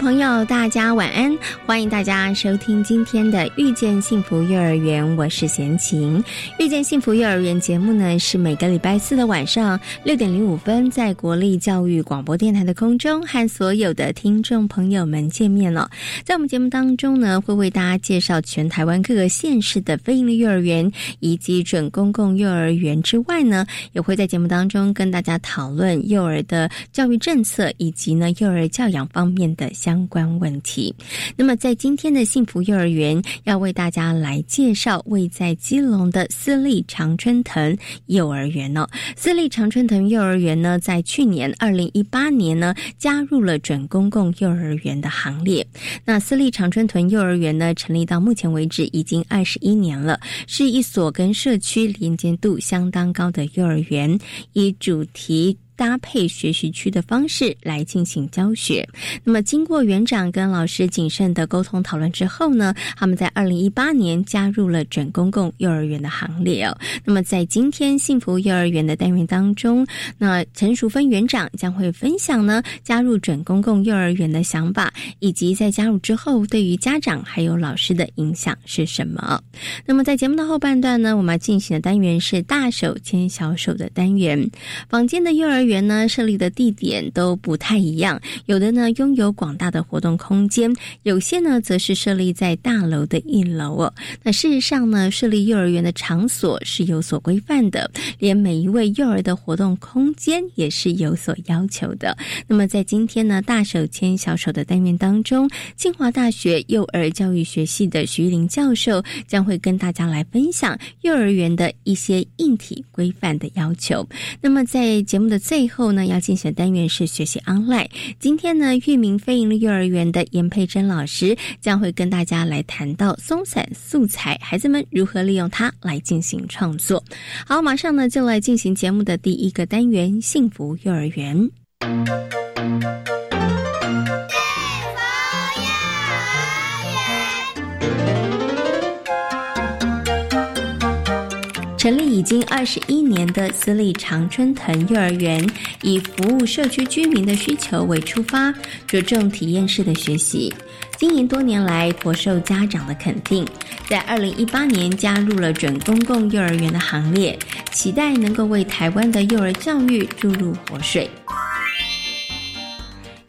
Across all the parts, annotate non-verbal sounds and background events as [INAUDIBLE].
朋友，大家晚安！欢迎大家收听今天的《遇见幸福幼儿园》，我是贤琴。《遇见幸福幼儿园》节目呢，是每个礼拜四的晚上六点零五分，在国立教育广播电台的空中和所有的听众朋友们见面了。在我们节目当中呢，会为大家介绍全台湾各个县市的非营利幼儿园以及准公共幼儿园之外呢，也会在节目当中跟大家讨论幼儿的教育政策以及呢幼儿教养方面的。相关问题。那么，在今天的幸福幼儿园，要为大家来介绍位在基隆的私立常春藤幼儿园哦。私立常春藤幼儿园呢，在去年二零一八年呢，加入了准公共幼儿园的行列。那私立常春藤幼儿园呢，成立到目前为止已经二十一年了，是一所跟社区连接度相当高的幼儿园，以主题。搭配学习区的方式来进行教学。那么，经过园长跟老师谨慎的沟通讨论之后呢，他们在二零一八年加入了准公共幼儿园的行列哦。那么，在今天幸福幼儿园的单元当中，那陈淑芬园长将会分享呢加入准公共幼儿园的想法，以及在加入之后对于家长还有老师的影响是什么。那么，在节目的后半段呢，我们要进行的单元是大手牵小手的单元，坊间的幼儿园。园呢设立的地点都不太一样，有的呢拥有广大的活动空间，有些呢则是设立在大楼的一楼哦。那事实上呢，设立幼儿园的场所是有所规范的，连每一位幼儿的活动空间也是有所要求的。那么在今天呢，大手牵小手的单元当中，清华大学幼儿教育学系的徐玉玲教授将会跟大家来分享幼儿园的一些硬体规范的要求。那么在节目的最最后呢，要进行的单元是学习 online。今天呢，域名非盈利幼儿园的严佩珍老师将会跟大家来谈到松散素材，孩子们如何利用它来进行创作。好，马上呢就来进行节目的第一个单元——幸福幼儿园。成立已经二十一年的私立常春藤幼儿园，以服务社区居民的需求为出发，着重体验式的学习。经营多年来，颇受家长的肯定。在二零一八年加入了准公共幼儿园的行列，期待能够为台湾的幼儿教育注入活水。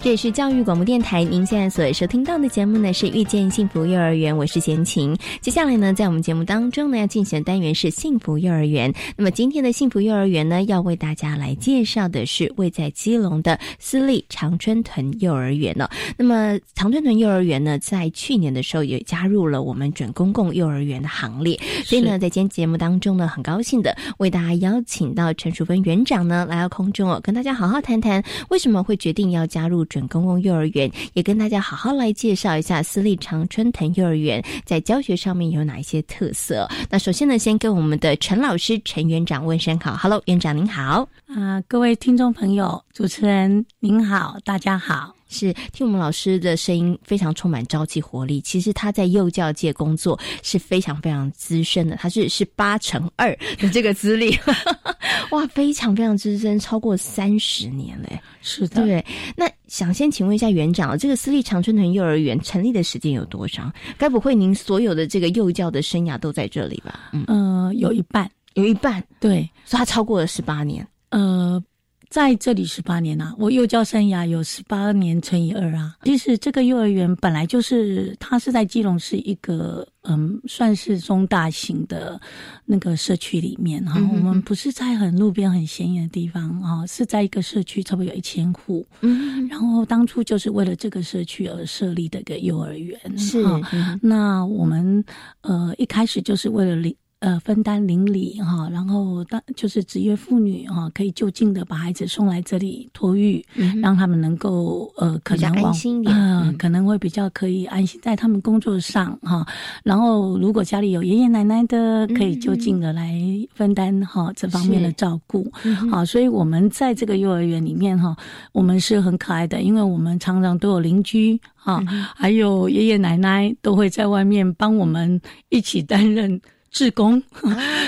这也是教育广播电台，您现在所收听到的节目呢是遇见幸福幼儿园，我是贤琴。接下来呢，在我们节目当中呢，要进行的单元是幸福幼儿园。那么今天的幸福幼儿园呢，要为大家来介绍的是位在基隆的私立常春藤幼儿园了。那么常春藤幼儿园呢，在去年的时候也加入了我们准公共幼儿园的行列，所以呢，在今天节目当中呢，很高兴的为大家邀请到陈淑芬园长呢来到空中哦，跟大家好好谈谈为什么会决定要加入。准公共幼儿园也跟大家好好来介绍一下私立常春藤幼儿园在教学上面有哪一些特色。那首先呢，先跟我们的陈老师陈园长问声好，Hello，园长您好啊，各位听众朋友，主持人您好，大家好。是听我们老师的声音非常充满朝气活力。其实他在幼教界工作是非常非常资深的，他是是八乘二的这个资历，[LAUGHS] 哇，非常非常资深，超过三十年嘞。是的，对。那想先请问一下园长，这个私立长春藤幼儿园成立的时间有多长？该不会您所有的这个幼教的生涯都在这里吧？嗯，有一半，有一半，对，所以他超过了十八年。呃。在这里十八年啊，我幼教生涯有十八年乘以二啊。其实这个幼儿园本来就是，它是在基隆市一个嗯，算是中大型的那个社区里面哈。我们不是在很路边很显眼的地方啊，是在一个社区，差不多有一千户。嗯，然后当初就是为了这个社区而设立的一个幼儿园。是，那我们呃一开始就是为了领。呃，分担邻里哈，然后当就是职业妇女哈，可以就近的把孩子送来这里托育，让他们能够呃，可能安心点，嗯，可能会比较可以安心在他们工作上哈。然后如果家里有爷爷奶奶的，可以就近的来分担哈这方面的照顾。好，所以我们在这个幼儿园里面哈，我们是很可爱的，因为我们常常都有邻居哈，还有爷爷奶奶都会在外面帮我们一起担任。志工，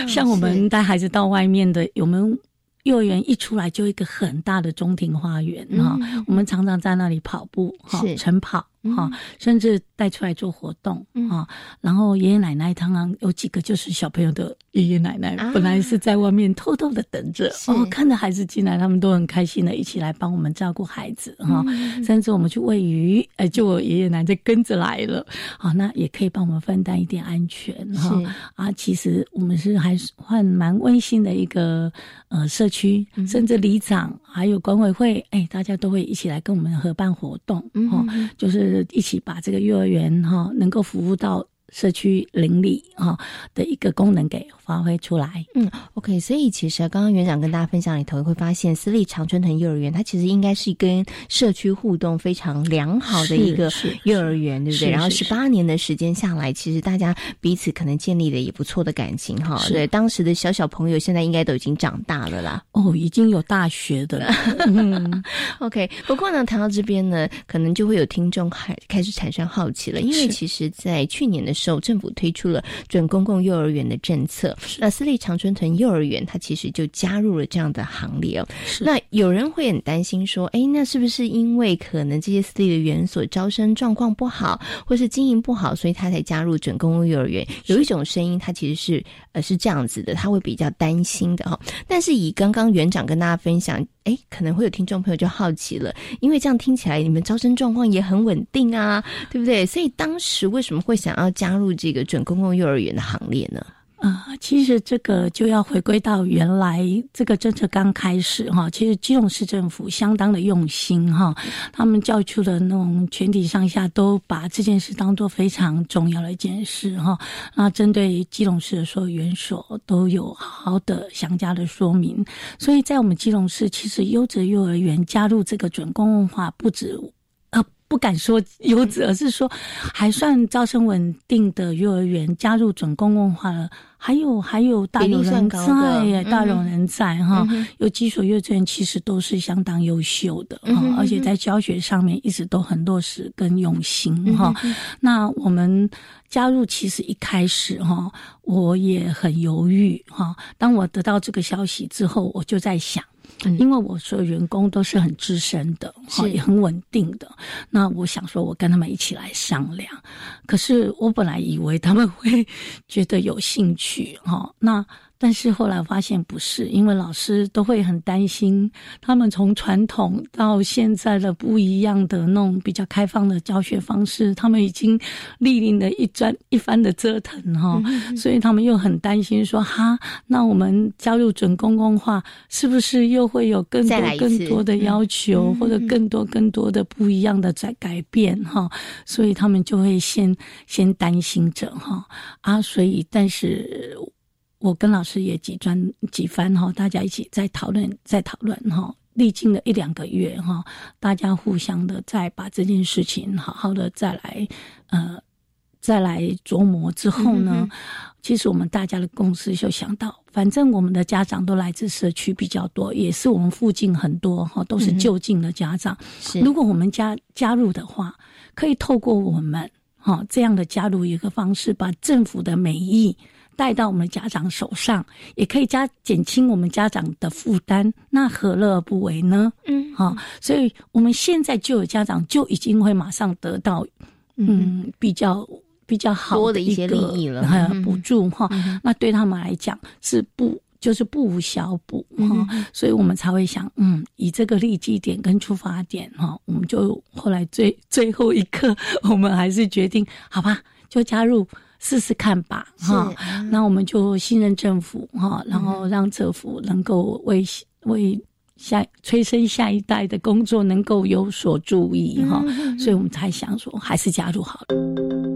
像我们带孩子到外面的，我们幼儿园一出来就一个很大的中庭花园哈，我们常常在那里跑步哈，晨跑。哈，甚至带出来做活动啊，然后爷爷奶奶常常有几个就是小朋友的爷爷奶奶，本来是在外面偷偷的等着，哦，看着孩子进来，他们都很开心的一起来帮我们照顾孩子哈，甚至我们去喂鱼，哎，就我爷爷奶奶跟着来了，好，那也可以帮我们分担一点安全哈，啊，其实我们是还算蛮温馨的一个呃社区，甚至里长还有管委会，哎，大家都会一起来跟我们合办活动，哈，就是。一起把这个幼儿园哈，能够服务到。社区邻里啊的一个功能给发挥出来。嗯，OK，所以其实刚刚园长跟大家分享里头会发现，私立常春藤幼儿园它其实应该是跟社区互动非常良好的一个幼儿园，对不对？然后十八年的时间下来，其实大家彼此可能建立了也不错的感情哈。对，当时的小小朋友现在应该都已经长大了啦。哦，已经有大学的了。[LAUGHS] OK，不过呢，谈到这边呢，可能就会有听众开开始产生好奇了，因为其实，在去年的时候，政府推出了准公共幼儿园的政策，那私立常春藤幼儿园它其实就加入了这样的行列哦。那有人会很担心说，哎，那是不是因为可能这些私立的园所招生状况不好，或是经营不好，所以他才加入准公共幼儿园？有一种声音，它其实是呃是这样子的，他会比较担心的哈。但是以刚刚园长跟大家分享。哎，可能会有听众朋友就好奇了，因为这样听起来你们招生状况也很稳定啊，对不对？所以当时为什么会想要加入这个准公共幼儿园的行列呢？啊，其实这个就要回归到原来这个政策刚开始哈，其实基隆市政府相当的用心哈，他们教出的那种全体上下都把这件事当做非常重要的一件事哈。那针对基隆市的所有园所都有好的详加的说明，所以在我们基隆市，其实优质幼儿园加入这个准公共化不止。不敢说优质，而是说还算招生稳定的幼儿园加入准公共化了。还有还有大有人在耶，大有人在哈。有几所幼稚园其实都是相当优秀的哈，而且在教学上面一直都很落实跟用心哈。那我们加入其实一开始哈，我也很犹豫哈。当我得到这个消息之后，我就在想。因为我所有员工都是很资深的，哈，也很稳定的。那我想说，我跟他们一起来商量。可是我本来以为他们会觉得有兴趣，哈，那。但是后来发现不是，因为老师都会很担心，他们从传统到现在的不一样的那种比较开放的教学方式，他们已经历练了一专一番的折腾哈，所以他们又很担心说哈，那我们加入准公共化，是不是又会有更多更多的要求，或者更多更多的不一样的在改变哈？所以他们就会先先担心着哈啊，所以但是。我跟老师也几专几番哈，大家一起在讨论，在讨论哈，历经了一两个月哈，大家互相的再把这件事情好好的再来呃再来琢磨之后呢，其实我们大家的共识就想到，反正我们的家长都来自社区比较多，也是我们附近很多哈，都是就近的家长。如果我们加加入的话，可以透过我们哈这样的加入一个方式，把政府的美意。带到我们家长手上，也可以加减轻我们家长的负担，那何乐而不为呢？嗯，好，所以我们现在就有家长就已经会马上得到，嗯，比较比较好的一些利益了，补助哈。那对他们来讲是不。就是不无小补哈，所以我们才会想，嗯，以这个利基点跟出发点哈，我们就后来最最后一刻，[LAUGHS] 我们还是决定，好吧，就加入试试看吧哈。那我们就信任政府哈，然后让政府能够为为。下催生下一代的工作能够有所注意哈，所以我们才想说还是加入好了。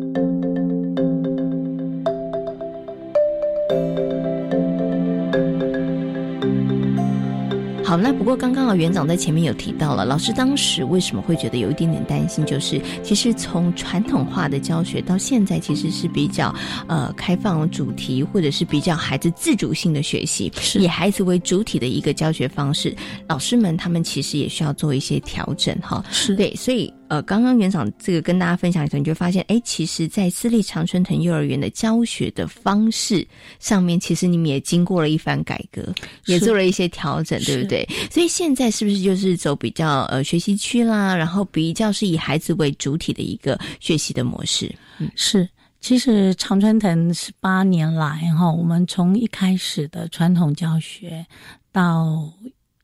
好，那不过刚刚啊，园长在前面有提到了，老师当时为什么会觉得有一点点担心？就是其实从传统化的教学到现在，其实是比较呃开放主题，或者是比较孩子自主性的学习，以孩子为主体的一个教学方式。老师们他们其实也需要做一些调整哈。是对，所以。呃，刚刚园长这个跟大家分享的时候，你就发现，哎，其实，在私立常春藤幼儿园的教学的方式上面，其实你们也经过了一番改革，也做了一些调整，对不对？所以现在是不是就是走比较呃学习区啦，然后比较是以孩子为主体的一个学习的模式？嗯，是。其实常春藤十八年来哈，我们从一开始的传统教学到。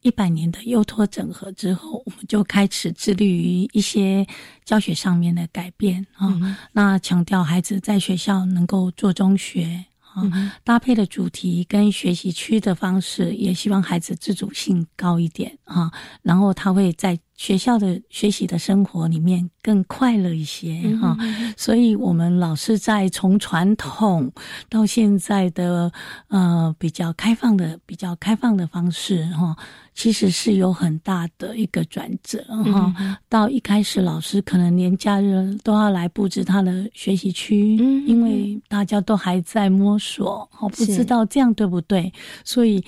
一百年的幼托整合之后，我们就开始致力于一些教学上面的改变啊。那强调孩子在学校能够做中学啊，搭配的主题跟学习区的方式，也希望孩子自主性高一点啊。然后他会在。学校的学习的生活里面更快乐一些哈，所以我们老师在从传统到现在的呃比较开放的比较开放的方式哈，其实是有很大的一个转折哈。到一开始老师可能连假日都要来布置他的学习区，因为大家都还在摸索，哦，不知道这样对不对，所以。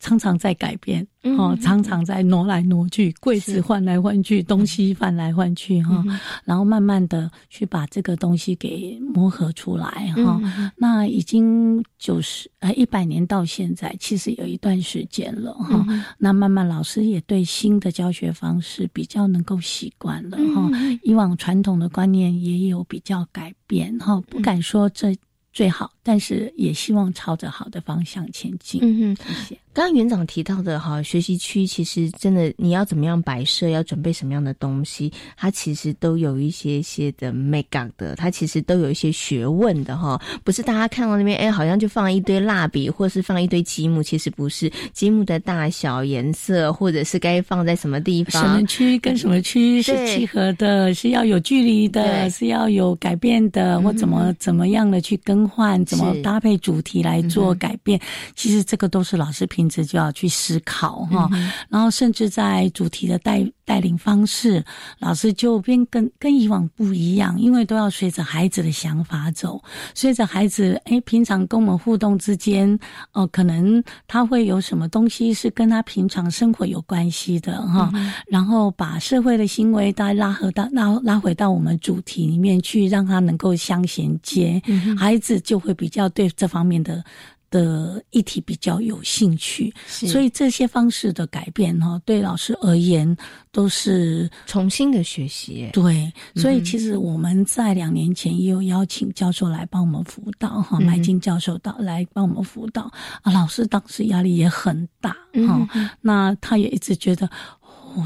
常常在改变，哦，常常在挪来挪去，柜子换来换去，东西换来换去，哈，然后慢慢的去把这个东西给磨合出来，哈。那已经九十呃一百年到现在，其实有一段时间了，哈。那慢慢老师也对新的教学方式比较能够习惯了，哈。以往传统的观念也有比较改变，哈，不敢说这最好，但是也希望朝着好的方向前进。嗯哼，谢谢。刚刚园长提到的哈，学习区其实真的你要怎么样摆设，要准备什么样的东西，它其实都有一些些的 make up 的，它其实都有一些学问的哈。不是大家看到那边哎，好像就放一堆蜡笔，或是放一堆积木，其实不是。积木的大小、颜色，或者是该放在什么地方，什么区跟什么区是契合的，是要有距离的，是要有改变的，或怎么怎么样的去更换，怎么搭配主题来做改变。其实这个都是老师平时。就要去思考哈，然后甚至在主题的带带领方式，老师就变跟跟以往不一样，因为都要随着孩子的想法走，随着孩子哎，平常跟我们互动之间，哦，可能他会有什么东西是跟他平常生活有关系的哈，然后把社会的行为再拉合到拉拉回到我们主题里面去，让他能够相衔接，孩子就会比较对这方面的。的议题比较有兴趣，所以这些方式的改变哈，对老师而言都是重新的学习。对，所以其实我们在两年前也有邀请教授来帮我们辅导哈，麦金教授到来帮我们辅导啊，老师当时压力也很大哈，那他也一直觉得。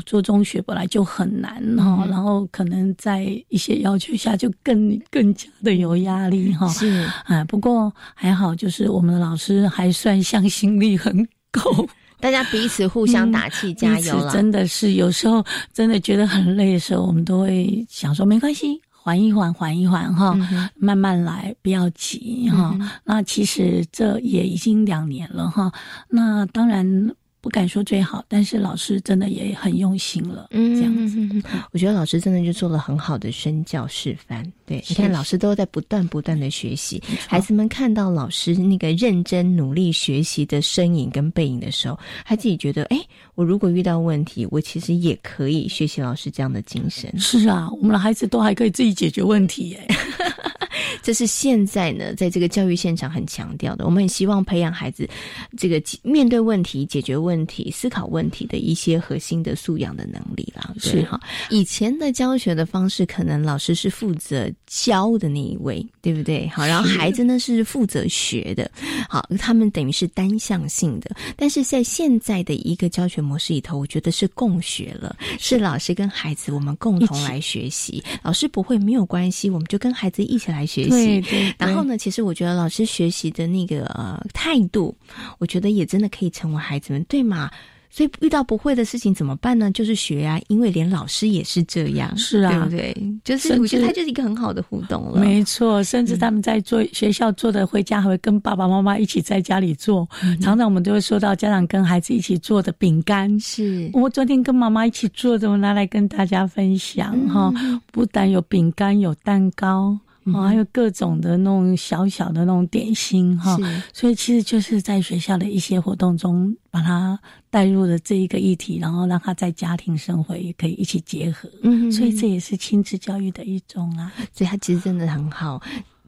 做中学本来就很难哈，然后可能在一些要求下就更 [LAUGHS] 更加的有压力哈。是啊，不过还好，就是我们的老师还算向心力很够，[LAUGHS] 大家彼此互相打气加油了。真的是有时候真的觉得很累的时候，我们都会想说没关系，缓一缓，缓一缓哈，慢慢来，不要急哈。那其实这也已经两年了哈。那当然。不敢说最好，但是老师真的也很用心了。嗯，这样子，我觉得老师真的就做了很好的身教示范。对，你看老师都在不断不断的学习，孩子们看到老师那个认真努力学习的身影跟背影的时候，他自己觉得，哎，我如果遇到问题，我其实也可以学习老师这样的精神。是啊，我们的孩子都还可以自己解决问题，哎。[LAUGHS] [LAUGHS] 这是现在呢，在这个教育现场很强调的。我们很希望培养孩子这个面对问题、解决问题、思考问题的一些核心的素养的能力啦。是哈，以前的教学的方式，可能老师是负责教的那一位，对不对？好，然后孩子呢是负责学的。好，他们等于是单向性的。但是在现在的一个教学模式里头，我觉得是共学了，是老师跟孩子我们共同来学习。老师不会没有关系，我们就跟孩子一起来学习。对对。然后呢，其实我觉得老师学习的那个呃态度，我觉得也真的可以成为孩子们对嘛？所以遇到不会的事情怎么办呢？就是学啊，因为连老师也是这样，是啊，对不对？就是我觉得他就是一个很好的互动了。没错，甚至他们在做学校做的，回家还会跟爸爸妈妈一起在家里做。常常我们都会收到家长跟孩子一起做的饼干，是我昨天跟妈妈一起做的，我拿来跟大家分享哈。不但有饼干，有蛋糕。哦，还有各种的那种小小的那种点心哈，所以其实就是在学校的一些活动中，把它带入了这一个议题，然后让他在家庭生活也可以一起结合，嗯，所以这也是亲子教育的一种啊，所以它其实真的很好。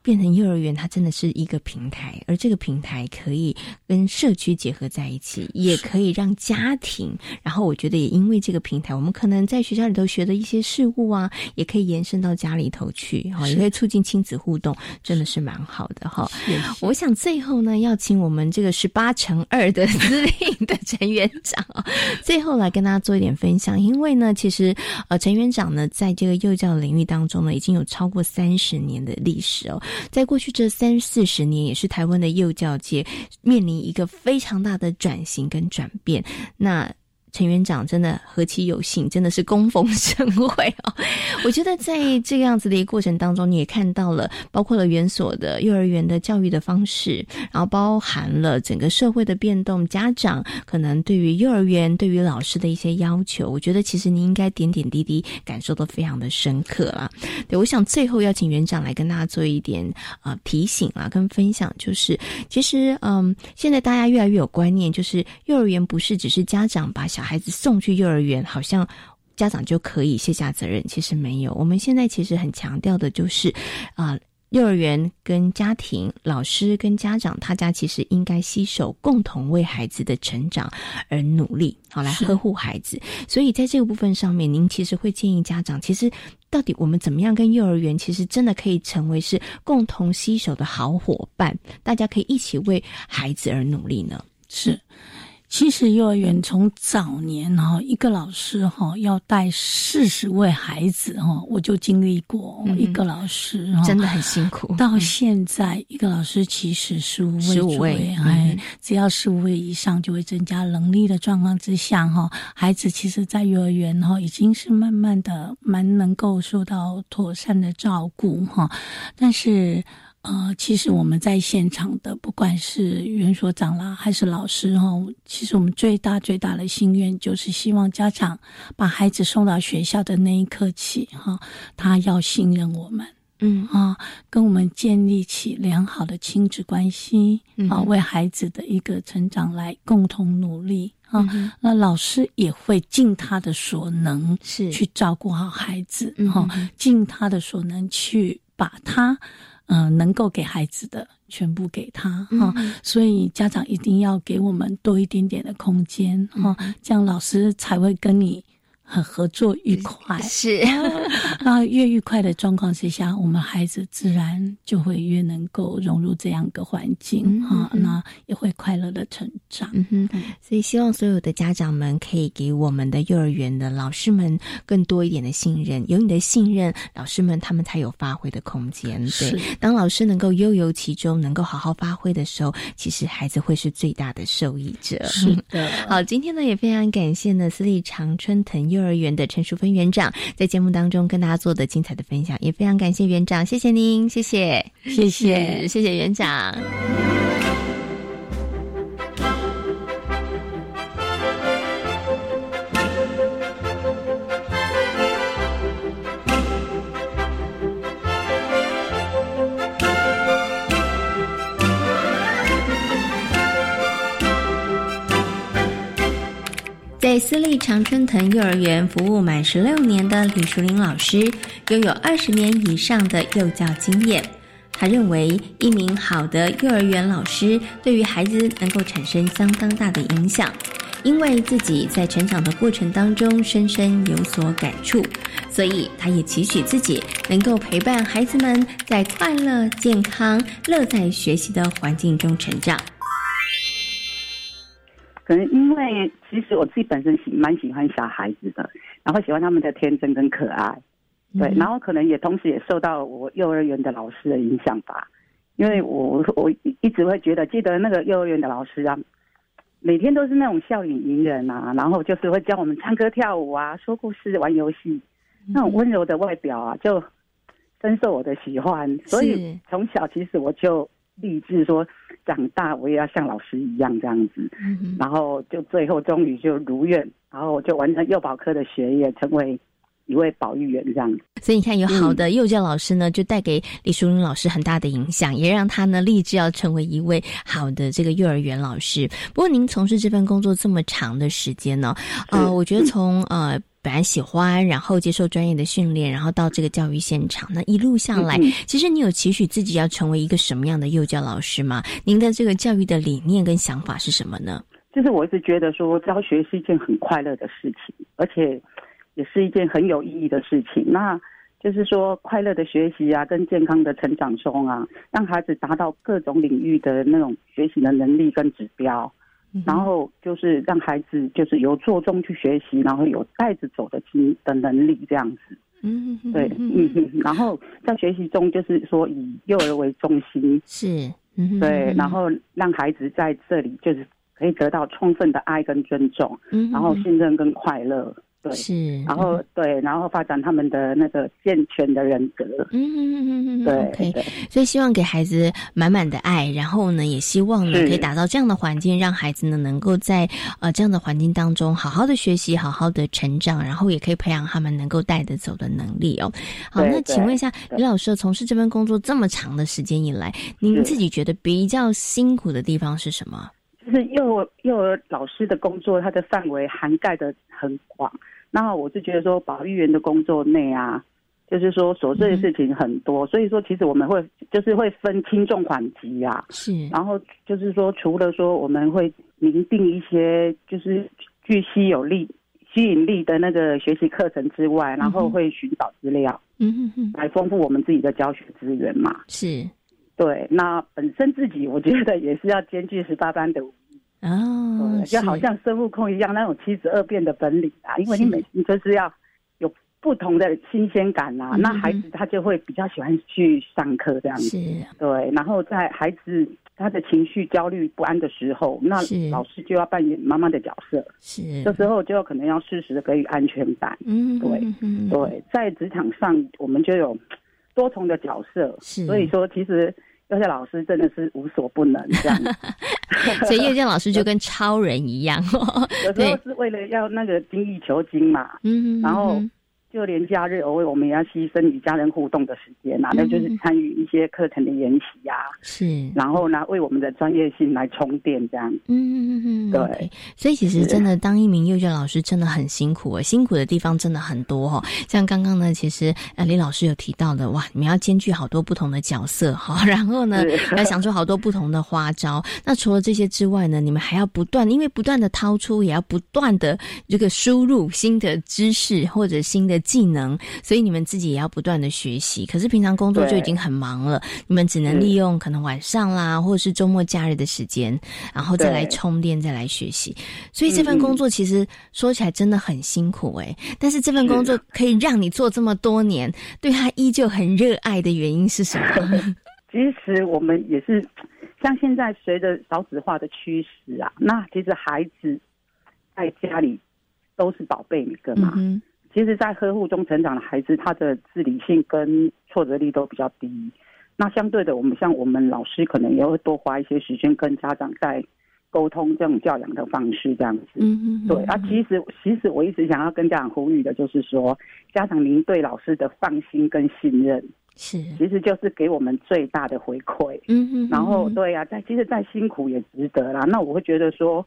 变成幼儿园，它真的是一个平台，而这个平台可以跟社区结合在一起，也可以让家庭。然后我觉得也因为这个平台，我们可能在学校里头学的一些事物啊，也可以延伸到家里头去，哈，也可以促进亲子互动，真的是蛮好的哈。我想最后呢，要请我们这个十八乘二的司令的陈园长，最后来跟大家做一点分享。因为呢，其实呃，陈园长呢，在这个幼教领域当中呢，已经有超过三十年的历史哦。在过去这三四十年，也是台湾的幼教界面临一个非常大的转型跟转变。那。陈园长真的何其有幸，真的是功逢盛会哦！[LAUGHS] 我觉得在这个样子的一个过程当中，你也看到了，包括了园所的幼儿园的教育的方式，然后包含了整个社会的变动，家长可能对于幼儿园、对于老师的一些要求，我觉得其实你应该点点滴滴感受都非常的深刻啦。对，我想最后要请园长来跟大家做一点啊提醒啊，跟分享，就是其实嗯，现在大家越来越有观念，就是幼儿园不是只是家长把小孩子送去幼儿园，好像家长就可以卸下责任。其实没有，我们现在其实很强调的就是，啊，幼儿园跟家庭、老师跟家长，大家其实应该携手，共同为孩子的成长而努力，好来呵护孩子。所以在这个部分上面，您其实会建议家长，其实到底我们怎么样跟幼儿园，其实真的可以成为是共同携手的好伙伴，大家可以一起为孩子而努力呢？是。其实幼儿园从早年哈，一个老师哈要带四十位孩子哈，我就经历过一个老师，真的很辛苦。到现在，一个老师其实十五位，十五位，哎，只要十五位以上就会增加能力的状况之下哈，孩子其实，在幼儿园哈已经是慢慢的蛮能够受到妥善的照顾哈，但是。呃，其实我们在现场的，不管是袁所长啦，还是老师哈，其实我们最大最大的心愿就是希望家长把孩子送到学校的那一刻起哈，他要信任我们，嗯啊，跟我们建立起良好的亲子关系啊，为孩子的一个成长来共同努力啊。那老师也会尽他的所能是去照顾好孩子哈，尽他的所能去把他。嗯，能够给孩子的全部给他哈，所以家长一定要给我们多一点点的空间哈，这样老师才会跟你。很合作愉快 [LAUGHS] 是，那 [LAUGHS] 越愉快的状况之下，我们孩子自然就会越能够融入这样一个环境哈，那也会快乐的成长。嗯哼，所以希望所有的家长们可以给我们的幼儿园的老师们更多一点的信任，有你的信任，老师们他们才有发挥的空间。[LAUGHS] 对，当老师能够悠游其中，能够好好发挥的时候，其实孩子会是最大的受益者。是的，好，今天呢也非常感谢呢私立长春藤。幼儿园的陈淑芬园长在节目当中跟大家做的精彩的分享，也非常感谢园长，谢谢您，谢谢，谢谢，[LAUGHS] 谢谢园长。在私立常春藤幼儿园服务满十六年的李淑玲老师，拥有二十年以上的幼教经验。他认为，一名好的幼儿园老师对于孩子能够产生相当大的影响，因为自己在成长的过程当中深深有所感触，所以他也期许自己能够陪伴孩子们在快乐、健康、乐在学习的环境中成长。可能因为其实我自己本身喜蛮喜欢小孩子的，然后喜欢他们的天真跟可爱。对，然后可能也同时也受到我幼儿园的老师的影响吧，因为我我一直会觉得，记得那个幼儿园的老师啊，每天都是那种笑脸迎人啊，然后就是会教我们唱歌跳舞啊，说故事玩游戏，那种温柔的外表啊，就深受我的喜欢，所以从小其实我就立志说，长大我也要像老师一样这样子，然后就最后终于就如愿，然后就完成幼保科的学业，成为。一位保育员这样子，所以你看，有好的幼教老师呢，就带给李淑玲老师很大的影响，也让她呢立志要成为一位好的这个幼儿园老师。不过，您从事这份工作这么长的时间呢，呃，我觉得从呃本来喜欢，然后接受专业的训练，然后到这个教育现场，那一路下来，其实你有期许自己要成为一个什么样的幼教老师吗？您的这个教育的理念跟想法是什么呢？就是我一直觉得说，教学是一件很快乐的事情，而且。也是一件很有意义的事情。那就是说，快乐的学习啊，跟健康的成长中啊，让孩子达到各种领域的那种学习的能力跟指标，然后就是让孩子就是由做中去学习，然后有带着走的经的能力这样子。嗯，对，嗯，然后在学习中就是说以幼儿为中心，是，对，然后让孩子在这里就是可以得到充分的爱跟尊重，然后信任跟快乐。对，是，然后对，然后发展他们的那个健全的人格。嗯嗯嗯嗯对，所以希望给孩子满满的爱，然后呢，也希望呢可以打造这样的环境，让孩子呢能够在呃这样的环境当中好好的学习，好好的成长，然后也可以培养他们能够带得走的能力哦。好，那请问一下李老师，从事这份工作这么长的时间以来，您自己觉得比较辛苦的地方是什么？就是幼幼儿老师的工作，它的范围涵盖的很广。那我是觉得说，保育员的工作内啊，就是说琐碎的事情很多，所以说其实我们会就是会分轻重缓急啊。是。然后就是说，除了说我们会明定一些就是具吸有力、吸引力的那个学习课程之外，然后会寻找资料，嗯哼哼，来丰富我们自己的教学资源嘛。是。对，那本身自己我觉得也是要兼具十八般的。哦，就好像孙悟空一样那种七十二变的本领啊，因为你每你就是要有不同的新鲜感啊，那孩子他就会比较喜欢去上课这样子。对，然后在孩子他的情绪焦虑不安的时候，那老师就要扮演妈妈的角色。是，这时候就可能要适时的给予安全感。嗯，对，对，在职场上我们就有多重的角色，所以说其实。幼教老师真的是无所不能，这样，[LAUGHS] 所以幼教老师就跟超人一样，[LAUGHS] 有时候是为了要那个精益求精嘛，嗯，然后。就连假日偶尔我们也要牺牲与家人互动的时间呐，那就是参与一些课程的研习呀，是，然后呢为我们的专业性来充电这样。嗯嗯嗯，对。所以其实真的当一名幼教老师真的很辛苦啊，辛苦的地方真的很多哈。像刚刚呢，其实呃李老师有提到的，哇，你们要兼具好多不同的角色哈，[LAUGHS] 然后呢要想出好多不同的花招。那除了这些之外呢，你们还要不断，因为不断的掏出，也要不断的这个输入新的知识或者新的。技能，所以你们自己也要不断的学习。可是平常工作就已经很忙了，你们只能利用可能晚上啦，或者是周末假日的时间，然后再来充电，再来学习。所以这份工作其实说起来真的很辛苦哎。但是这份工作可以让你做这么多年，对他依旧很热爱的原因是什么？[LAUGHS] 其实我们也是，像现在随着少子化的趋势啊，那其实孩子在家里都是宝贝一个嘛。其实，在呵护中成长的孩子，他的自理性跟挫折力都比较低。那相对的，我们像我们老师，可能也会多花一些时间跟家长在沟通这种教养的方式，这样子。嗯嗯。对啊，其实其实我一直想要跟家长呼吁的，就是说，家长您对老师的放心跟信任，是，其实就是给我们最大的回馈。嗯嗯。然后，对呀，在其实再辛苦也值得啦。那我会觉得说。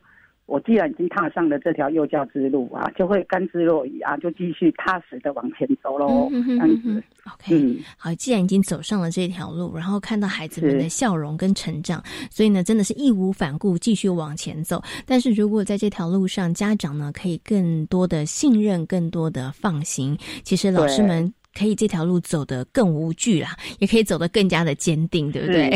我既然已经踏上了这条幼教之路啊，就会甘之若饴啊，就继续踏实的往前走喽。这样子，OK，嗯，好，既然已经走上了这条路，然后看到孩子们的笑容跟成长，所以呢，真的是义无反顾继续往前走。但是如果在这条路上，家长呢可以更多的信任，更多的放心，其实老师们。可以这条路走得更无惧啦，也可以走得更加的坚定，对不对？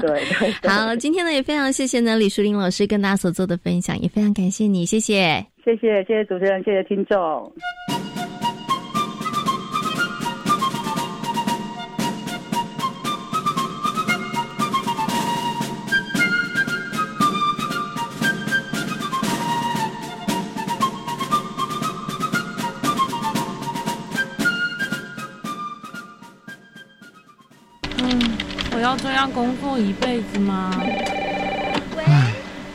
对。[LAUGHS] 好，今天呢也非常谢谢呢李淑玲老师跟大家所做的分享，也非常感谢你，谢谢，谢谢，谢谢主持人，谢谢听众。要这样工作一辈子吗？唉，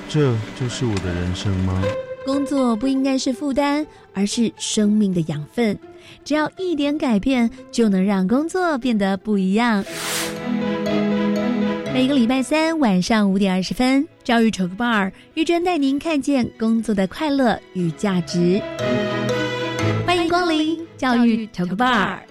这就是我的人生吗？工作不应该是负担，而是生命的养分。只要一点改变，就能让工作变得不一样。每个礼拜三晚上五点二十分，教育 Talk Bar 玉珍带您看见工作的快乐与价值。欢迎光临教育 Talk Bar。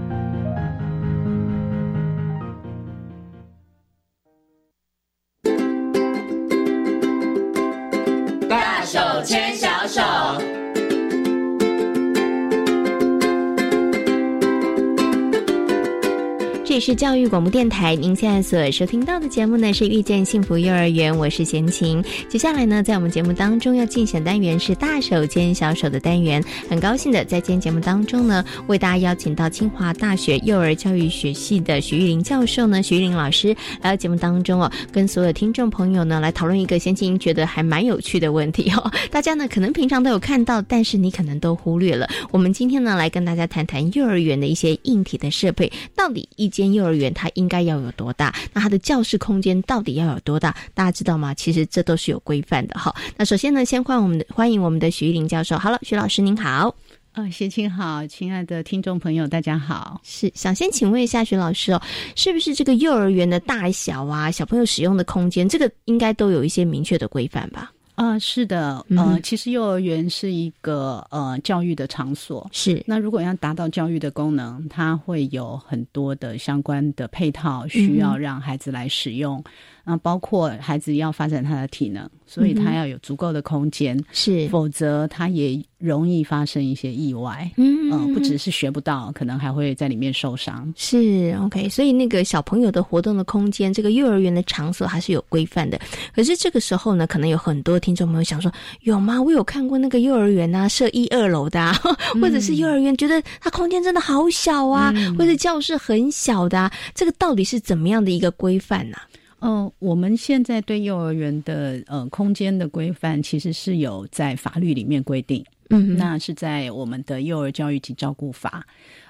是教育广播电台，您现在所收听到的节目呢是遇见幸福幼儿园，我是贤琴。接下来呢，在我们节目当中要进行单元是大手牵小手的单元。很高兴的在今天节目当中呢，为大家邀请到清华大学幼儿教育学系的徐玉玲教授呢，徐玉玲老师来到节目当中哦，跟所有听众朋友呢来讨论一个贤琴觉得还蛮有趣的问题哦。大家呢可能平常都有看到，但是你可能都忽略了。我们今天呢来跟大家谈谈幼儿园的一些硬体的设备，到底一间。幼儿园它应该要有多大？那它的教室空间到底要有多大？大家知道吗？其实这都是有规范的哈。那首先呢，先欢迎我们的欢迎我们的徐玉玲教授。好了，徐老师您好。啊，谢青好，亲爱的听众朋友，大家好。是想先请问一下徐老师哦，是不是这个幼儿园的大小啊，小朋友使用的空间，这个应该都有一些明确的规范吧？啊，是的，呃，其实幼儿园是一个呃教育的场所，是。那如果要达到教育的功能，它会有很多的相关的配套需要让孩子来使用。啊，包括孩子要发展他的体能，所以他要有足够的空间，是，否则他也容易发生一些意外。嗯，不只是学不到，可能还会在里面受伤。是，OK。所以那个小朋友的活动的空间，这个幼儿园的场所还是有规范的。可是这个时候呢，可能有很多听众朋友想说，有吗？我有看过那个幼儿园啊，设一二楼的，啊，[LAUGHS] 或者是幼儿园觉得它空间真的好小啊，或者教室很小的，啊，这个到底是怎么样的一个规范呢？嗯，我们现在对幼儿园的呃空间的规范，其实是有在法律里面规定。嗯，那是在我们的幼儿教育及照顾法。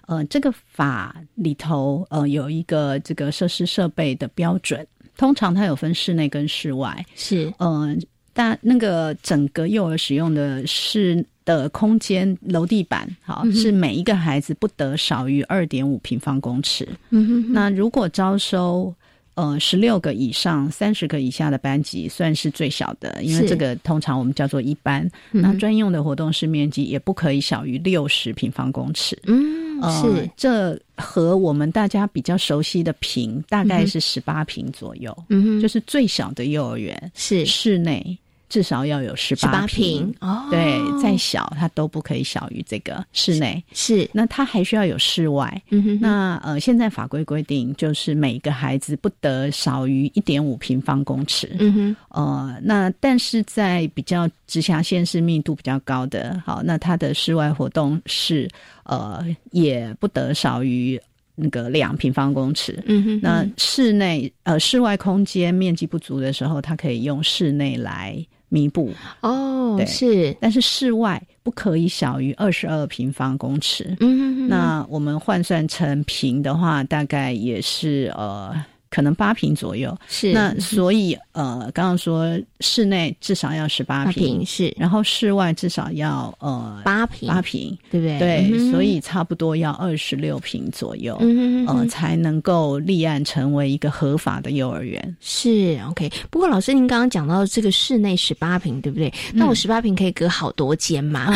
呃，这个法里头呃有一个这个设施设备的标准，通常它有分室内跟室外。是，嗯，但那个整个幼儿使用的室。的空间楼地板，好是每一个孩子不得少于二点五平方公尺。嗯哼，那如果招收。呃，十六个以上、三十个以下的班级算是最小的，因为这个通常我们叫做一班。那专用的活动室面积也不可以小于六十平方公尺。嗯，是这和我们大家比较熟悉的平大概是十八平左右。嗯，就是最小的幼儿园是室内。至少要有十八平哦，对，再小它都不可以小于这个室内。是，那它还需要有室外。嗯哼，那呃，现在法规规定就是每个孩子不得少于一点五平方公尺。嗯哼，呃，那但是在比较直辖县市密度比较高的，好，那它的室外活动是呃也不得少于那个两平方公尺。嗯哼，那室内呃室外空间面积不足的时候，它可以用室内来。弥补哦，是，但是室外不可以小于二十二平方公尺。嗯，那我们换算成平的话，大概也是呃。可能八平左右是那，所以呃，刚刚说室内至少要十八平是，然后室外至少要呃八平八平，对不对？对，所以差不多要二十六平左右，嗯呃，才能够立案成为一个合法的幼儿园。是 OK。不过老师，您刚刚讲到这个室内十八平，对不对？那我十八平可以隔好多间嘛？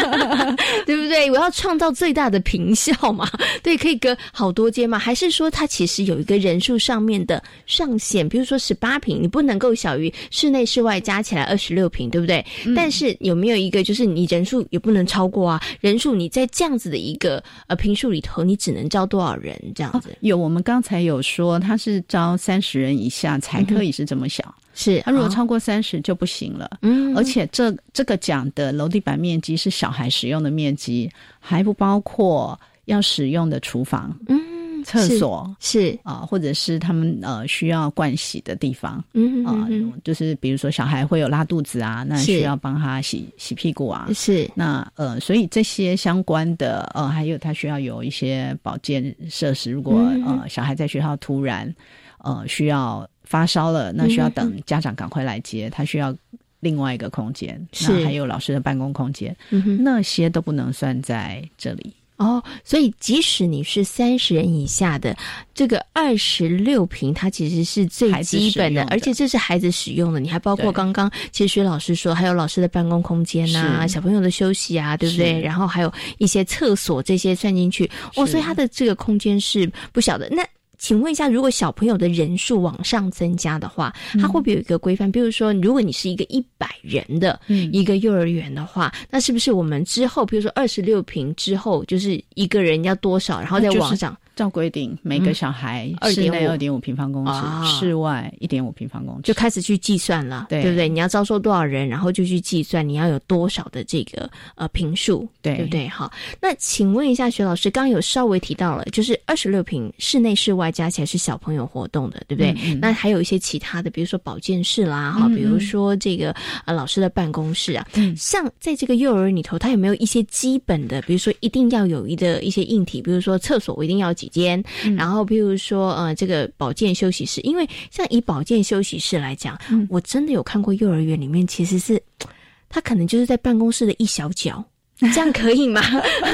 [LAUGHS] 对不对？我要创造最大的平效嘛？对，可以隔好多间嘛？还是说它其实有一个人数？上面的上限，比如说十八平，你不能够小于室内室外加起来二十六平，对不对？但是有没有一个，就是你人数也不能超过啊？人数你在这样子的一个呃平数里头，你只能招多少人？这样子？有，我们刚才有说，他是招三十人以下才可以是这么小，是他如果超过三十就不行了。嗯，而且这这个讲的楼地板面积是小孩使用的面积，还不包括要使用的厨房。嗯。厕所是。啊，或者是他们呃需要盥洗的地方，嗯啊，就是比如说小孩会有拉肚子啊，那需要帮他洗洗屁股啊，是。那呃，所以这些相关的呃，还有他需要有一些保健设施。如果呃小孩在学校突然呃需要发烧了，那需要等家长赶快来接，他需要另外一个空间，那还有老师的办公空间，那些都不能算在这里。哦，所以即使你是三十人以下的，这个二十六平，它其实是最基本的，而且这是孩子使用的。你还包括刚刚其实薛老师说，还有老师的办公空间呐，小朋友的休息啊，对不对？然后还有一些厕所这些算进去，哦，所以它的这个空间是不小的。那。请问一下，如果小朋友的人数往上增加的话，他会不会有一个规范？比如说，如果你是一个一百人的一个幼儿园的话，那是不是我们之后，比如说二十六平之后，就是一个人要多少，然后再往上？照规定，每个小孩室内二点五平方公尺，室外一点五平方公尺，就开始去计算了，对。不对？你要招收多少人，然后就去计算你要有多少的这个呃平数，对。不对？好，那请问一下徐老师，刚刚有稍微提到了，就是二十六平室内室外加起来是小朋友活动的，对不对？那还有一些其他的，比如说保健室啦，哈，比如说这个呃老师的办公室啊，像在这个幼儿园里头，他有没有一些基本的，比如说一定要有一的一些硬体，比如说厕所我一定要几？间，然后譬如说呃，这个保健休息室，因为像以保健休息室来讲，我真的有看过幼儿园里面其实是，[TSK] 他可能就是在办公室的一小角，[LAUGHS] 这样可以吗？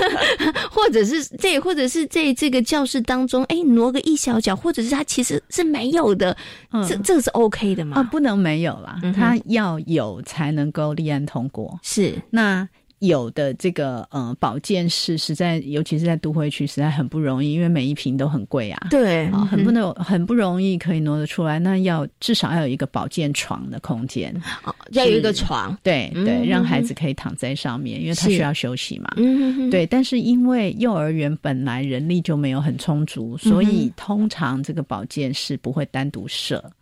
[LAUGHS] 或者是这，或者是在这个教室当中，哎，挪个一小角，或者是他其实是没有的，这这个是 OK 的吗？啊，不能没有啦，他要有才能够立案通过。是那。有的这个呃保健室实在，尤其是在都会区，实在很不容易，因为每一瓶都很贵啊。对，啊，很不能很不容易可以挪得出来。那要至少要有一个保健床的空间，哦，要有一个床，对对，让孩子可以躺在上面，因为他需要休息嘛。嗯对，但是因为幼儿园本来人力就没有很充足，所以通常这个保健室不会单独设。嗯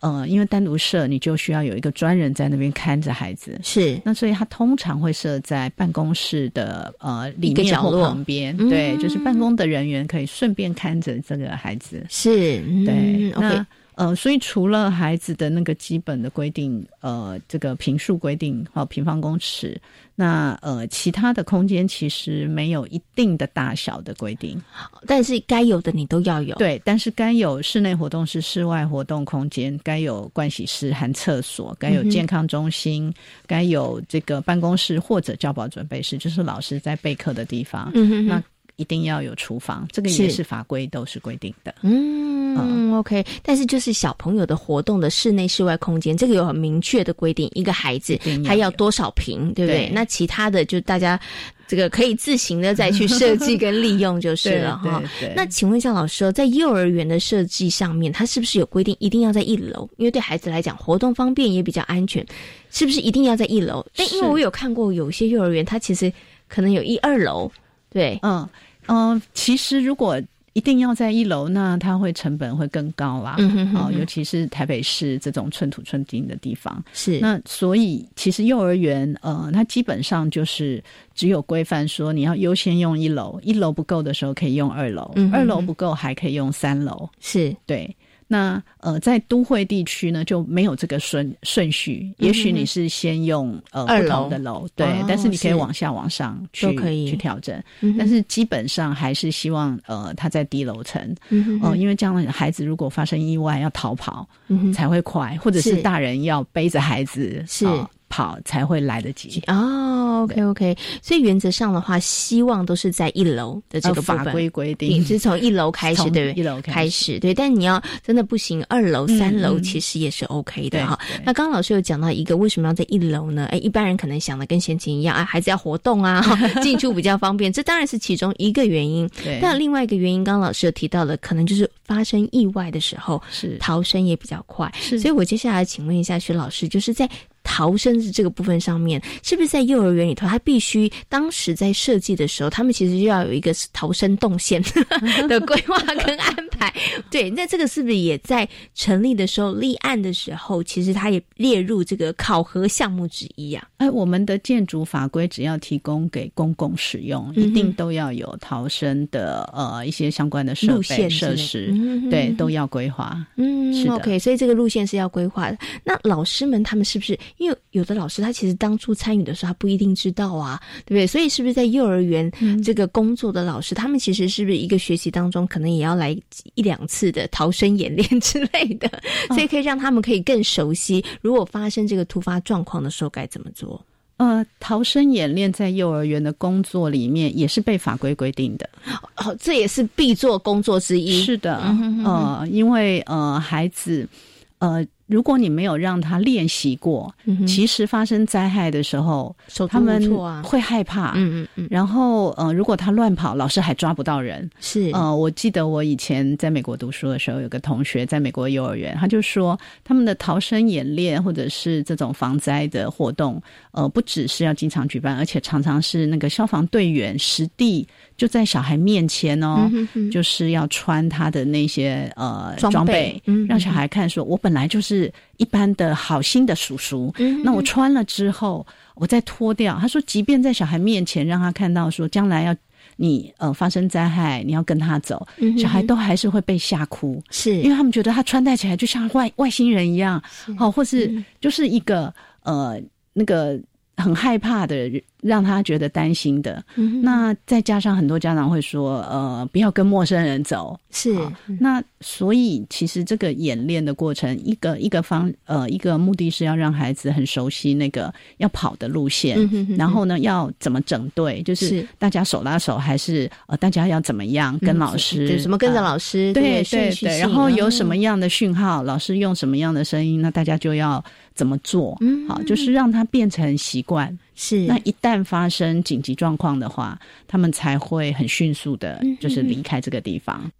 呃，因为单独设，你就需要有一个专人在那边看着孩子。是，那所以他通常会设在办公室的呃里面或旁边，对，就是办公的人员可以顺便看着这个孩子。是，对，那。呃，所以除了孩子的那个基本的规定，呃，这个平数规定和平方公尺，那呃，其他的空间其实没有一定的大小的规定，但是该有的你都要有。对，但是该有室内活动是室外活动空间，该有盥洗室含厕所，该有健康中心，该有这个办公室或者教保准备室，就是老师在备课的地方。嗯哼，那。一定要有厨房，这个也是法规都是规定的。嗯，OK。但是就是小朋友的活动的室内、室外空间，这个有很明确的规定，一个孩子他要多少平，对不对？那其他的就大家这个可以自行的再去设计跟利用就是了哈。那请问一下老师，在幼儿园的设计上面，它是不是有规定一定要在一楼？因为对孩子来讲，活动方便也比较安全，是不是一定要在一楼？但因为我有看过有些幼儿园，它其实可能有一二楼，对，嗯。嗯，其实如果一定要在一楼，那它会成本会更高啦。哦，尤其是台北市这种寸土寸金的地方。是那所以其实幼儿园呃，它基本上就是只有规范说你要优先用一楼，一楼不够的时候可以用二楼，二楼不够还可以用三楼。是对。那呃，在都会地区呢，就没有这个顺顺序。也许你是先用呃不同的楼，对，但是你可以往下往上去去调整。但是基本上还是希望呃他在低楼层，哦，因为这样孩子如果发生意外要逃跑才会快，或者是大人要背着孩子是。跑才会来得及哦，OK OK，所以原则上的话，希望都是在一楼的这个法规规定，是从一楼开始，对不对？一楼开始，对。但你要真的不行，二楼、三楼其实也是 OK 的哈。那刚刚老师有讲到一个，为什么要在一楼呢？哎，一般人可能想的跟先前一样啊，孩子要活动啊，[LAUGHS] 进出比较方便，这当然是其中一个原因。对。但另外一个原因，刚刚老师有提到了，可能就是发生意外的时候，是逃生也比较快。是。所以我接下来请问一下徐老师，就是在。逃生的这个部分上面，是不是在幼儿园里头，他必须当时在设计的时候，他们其实就要有一个逃生动线 [LAUGHS] [LAUGHS] 的规划跟安排？对，那这个是不是也在成立的时候立案的时候，其实它也列入这个考核项目之一啊？哎，我们的建筑法规只要提供给公共使用，一定都要有逃生的呃一些相关的设备设施，对，都要规划。嗯，是。OK，所以这个路线是要规划的。那老师们他们是不是？因为有的老师他其实当初参与的时候他不一定知道啊，对不对？所以是不是在幼儿园这个工作的老师，他们其实是不是一个学习当中可能也要来一两次的逃生演练 [LAUGHS] 之类的？所以可以让他们可以更熟悉，如果发生这个突发状况的时候该怎么做？呃，逃生演练在幼儿园的工作里面也是被法规规定的，哦，这也是必做工作之一。是的，呃，因为呃，孩子，呃。如果你没有让他练习过，其实发生灾害的时候，他们会害怕。嗯嗯嗯。然后，呃，如果他乱跑，老师还抓不到人。是。呃，我记得我以前在美国读书的时候，有个同学在美国幼儿园，他就说他们的逃生演练或者是这种防灾的活动，呃，不只是要经常举办，而且常常是那个消防队员实地。就在小孩面前哦，就是要穿他的那些呃装备，让小孩看，说我本来就是一般的好心的叔叔，那我穿了之后，我再脱掉。他说，即便在小孩面前让他看到说将来要你呃发生灾害，你要跟他走，小孩都还是会被吓哭，是。因为他们觉得他穿戴起来就像外外星人一样，好，或是就是一个呃那个很害怕的人。让他觉得担心的，那再加上很多家长会说，呃，不要跟陌生人走。是，那所以其实这个演练的过程，一个一个方，呃，一个目的是要让孩子很熟悉那个要跑的路线，然后呢，要怎么整队，就是大家手拉手，还是呃，大家要怎么样跟老师，什么跟着老师，对对对，然后有什么样的讯号，老师用什么样的声音，那大家就要怎么做，好，就是让他变成习惯。是，那一旦发生紧急状况的话，他们才会很迅速的，就是离开这个地方。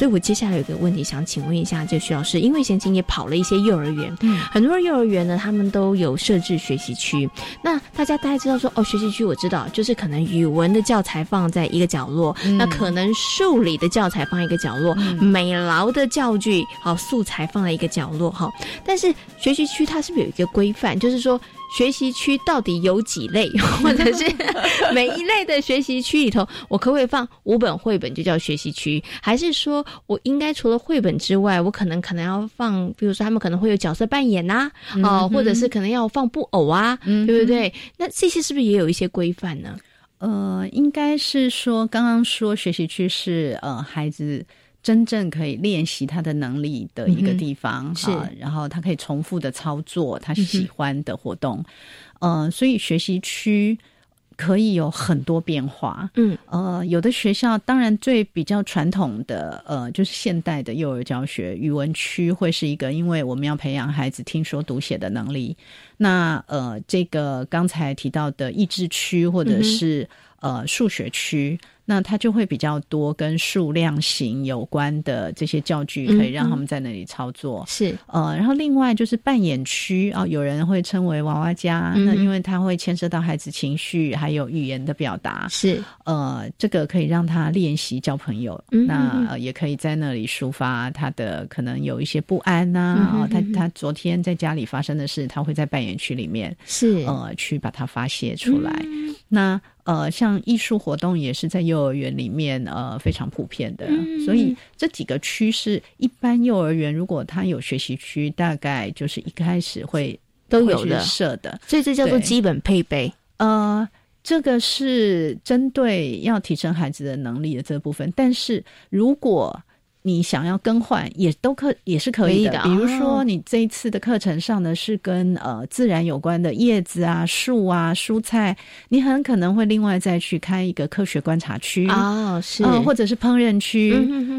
所以我接下来有个问题想请问一下，就徐老师，因为贤琴也跑了一些幼儿园，嗯，很多幼儿园呢，他们都有设置学习区。那大家大概知道说，哦，学习区我知道，就是可能语文的教材放在一个角落，那可能数理的教材放一个角落，美劳的教具好素材放在一个角落哈。但是学习区它是不是有一个规范，就是说？学习区到底有几类，[LAUGHS] 或者是 [LAUGHS] 每一类的学习区里头，我可不可以放五本绘本就叫学习区？还是说我应该除了绘本之外，我可能可能要放，比如说他们可能会有角色扮演呐，哦，或者是可能要放布偶啊，对不对？那这些是不是也有一些规范呢？呃，应该是说刚刚说学习区是呃孩子。真正可以练习他的能力的一个地方，是，然后他可以重复的操作他喜欢的活动，呃，所以学习区可以有很多变化，嗯，呃，有的学校当然最比较传统的，呃，就是现代的幼儿教学，语文区会是一个，因为我们要培养孩子听说读写的能力，那呃，这个刚才提到的益智区或者是呃数学区。那它就会比较多跟数量型有关的这些教具，可以让他们在那里操作。是呃，然后另外就是扮演区啊，有人会称为娃娃家，那因为它会牵涉到孩子情绪还有语言的表达。是呃，这个可以让他练习交朋友，那也可以在那里抒发他的可能有一些不安呐。哦，他他昨天在家里发生的事，他会在扮演区里面是呃去把它发泄出来。那呃，像艺术活动也是在幼儿园里面呃非常普遍的，所以这几个区是一般幼儿园如果它有学习区，大概就是一开始会都有的设的，所以这叫做基本配备。呃，这个是针对要提升孩子的能力的这部分，但是如果你想要更换也都可也是可以的，比如说你这一次的课程上的是跟呃自然有关的叶子啊、树啊、蔬菜，你很可能会另外再去开一个科学观察区啊，是，或者是烹饪区，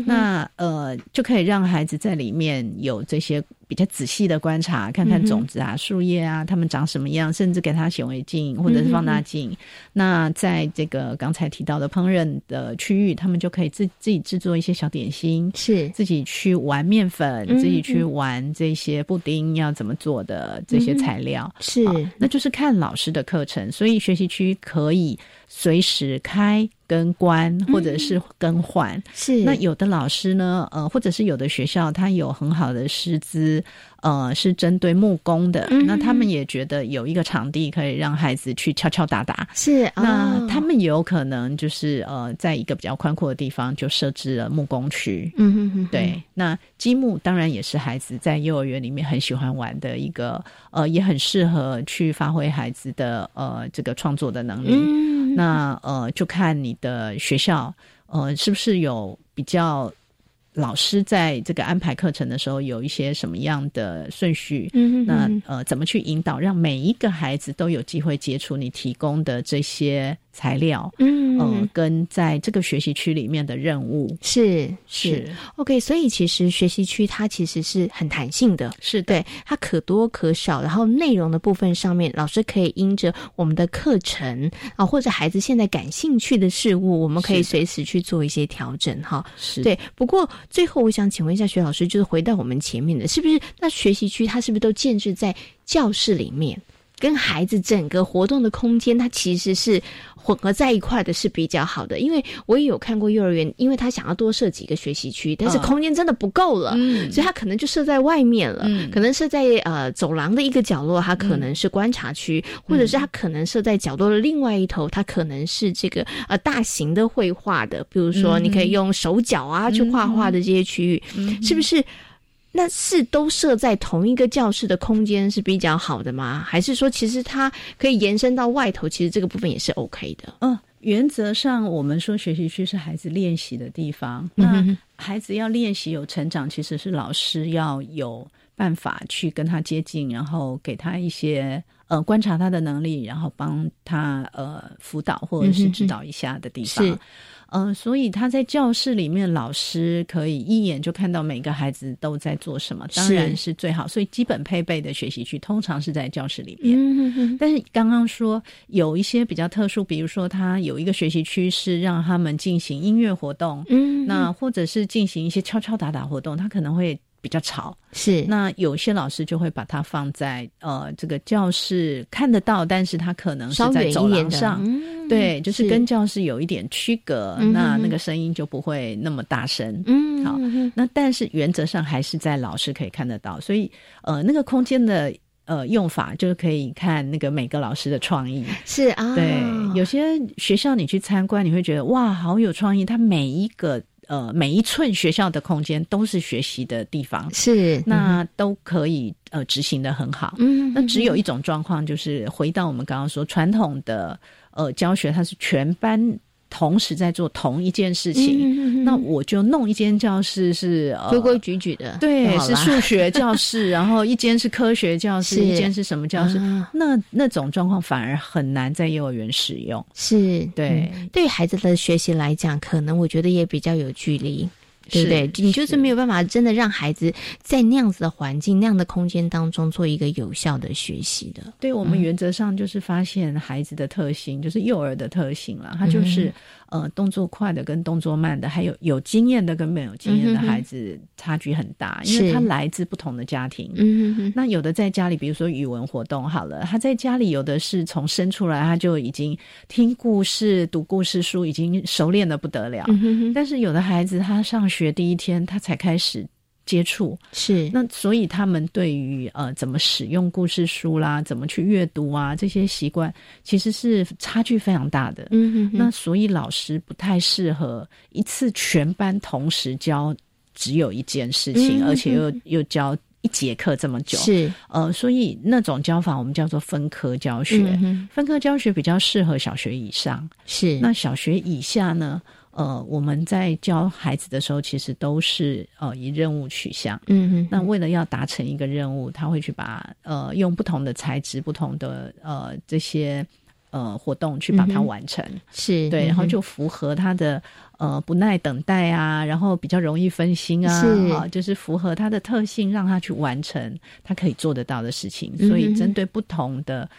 那呃就可以让孩子在里面有这些。比较仔细的观察，看看种子啊、树叶啊，它们长什么样，甚至给它显微镜或者是放大镜。那在这个刚才提到的烹饪的区域，他们就可以自自己制作一些小点心，是。自己去玩面粉，自己去玩这些布丁要怎么做的这些材料，是。那就是看老师的课程，所以学习区可以随时开。跟关或者是更换是。那有的老师呢，呃，或者是有的学校，他有很好的师资，呃，是针对木工的，那他们也觉得有一个场地可以让孩子去敲敲打打，是那他们也有可能就是呃，在一个比较宽阔的地方就设置了木工区，嗯哼哼，对，那积木当然也是孩子在幼儿园里面很喜欢玩的一个，呃，也很适合去发挥孩子的呃这个创作的能力，那呃就看你。的学校，呃，是不是有比较老师在这个安排课程的时候有一些什么样的顺序？嗯，那呃，怎么去引导，让每一个孩子都有机会接触你提供的这些？材料，嗯，呃，跟在这个学习区里面的任务。是是。OK，所以其实学习区它其实是很弹性的，是对它可多可少，然后内容的部分上面，老师可以因着我们的课程啊，或者孩子现在感兴趣的事物，我们可以随时去做一些调整哈。是。对，不过最后我想请问一下徐老师，就是回到我们前面的，是不是那学习区它是不是都建制在教室里面？跟孩子整个活动的空间，它其实是混合在一块的，是比较好的。因为我也有看过幼儿园，因为他想要多设几个学习区，但是空间真的不够了，所以他可能就设在外面了。可能设在呃走廊的一个角落，它可能是观察区，或者是他可能设在角落的另外一头，它可能是这个呃大型的绘画的，比如说你可以用手脚啊去画画的这些区域，是不。是？那是都设在同一个教室的空间是比较好的吗？还是说其实它可以延伸到外头？其实这个部分也是 OK 的。嗯，原则上我们说学习区是孩子练习的地方。那孩子要练习有成长，其实是老师要有办法去跟他接近，然后给他一些。呃观察他的能力，然后帮他呃辅导或者是指导一下的地方。是。呃，所以他在教室里面，老师可以一眼就看到每个孩子都在做什么，当然是最好。所以基本配备的学习区通常是在教室里面。嗯但是刚刚说有一些比较特殊，比如说他有一个学习区是让他们进行音乐活动，嗯，那或者是进行一些敲敲打打活动，他可能会。比较吵是，那有些老师就会把它放在呃这个教室看得到，但是他可能是在走廊上，对，就是跟教室有一点区隔，那那个声音就不会那么大声。嗯，好，那但是原则上还是在老师可以看得到，所以呃那个空间的呃用法就是可以看那个每个老师的创意。是啊，对，有些学校你去参观，你会觉得哇，好有创意，它每一个。呃，每一寸学校的空间都是学习的地方，是那都可以呃执行的很好。嗯，那只有一种状况，就是回到我们刚刚说传统的呃教学，它是全班。同时在做同一件事情，那我就弄一间教室是规规矩矩的，对，是数学教室，[LAUGHS] 然后一间是科学教室，一间是什么教室？那那种状况反而很难在幼儿园使用。是对，对于孩子的学习来讲，可能我觉得也比较有距离。对不对？你就是没有办法真的让孩子在那样子的环境、那样的空间当中做一个有效的学习的。对我们原则上就是发现孩子的特性，就是幼儿的特性了。他就是呃动作快的跟动作慢的，还有有经验的跟没有经验的孩子差距很大，因为他来自不同的家庭。嗯那有的在家里，比如说语文活动好了，他在家里有的是从生出来他就已经听故事、读故事书，已经熟练的不得了。嗯但是有的孩子他上。学第一天，他才开始接触，是那所以他们对于呃怎么使用故事书啦，怎么去阅读啊这些习惯，其实是差距非常大的。嗯嗯，那所以老师不太适合一次全班同时教只有一件事情，而且又又教一节课这么久。是呃，所以那种教法我们叫做分科教学，分科教学比较适合小学以上。是那小学以下呢？呃，我们在教孩子的时候，其实都是呃以任务取向。嗯嗯。那为了要达成一个任务，他会去把呃用不同的材质、不同的呃这些呃活动去把它完成。是对，然后就符合他的呃不耐等待啊，然后比较容易分心啊，是就是符合他的特性，让他去完成他可以做得到的事情。所以针对不同的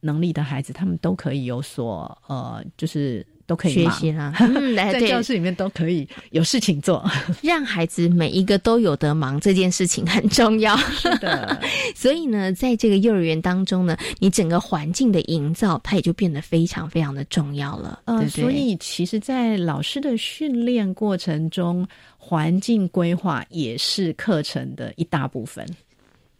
能力的孩子，他们都可以有所呃就是。都可以学习啦，[LAUGHS] 在教室里面都可以有事情做，让孩子每一个都有得忙，这件事情很重要。是的，[LAUGHS] 所以呢，在这个幼儿园当中呢，你整个环境的营造，它也就变得非常非常的重要了。呃，所以其实，在老师的训练过程中，环境规划也是课程的一大部分。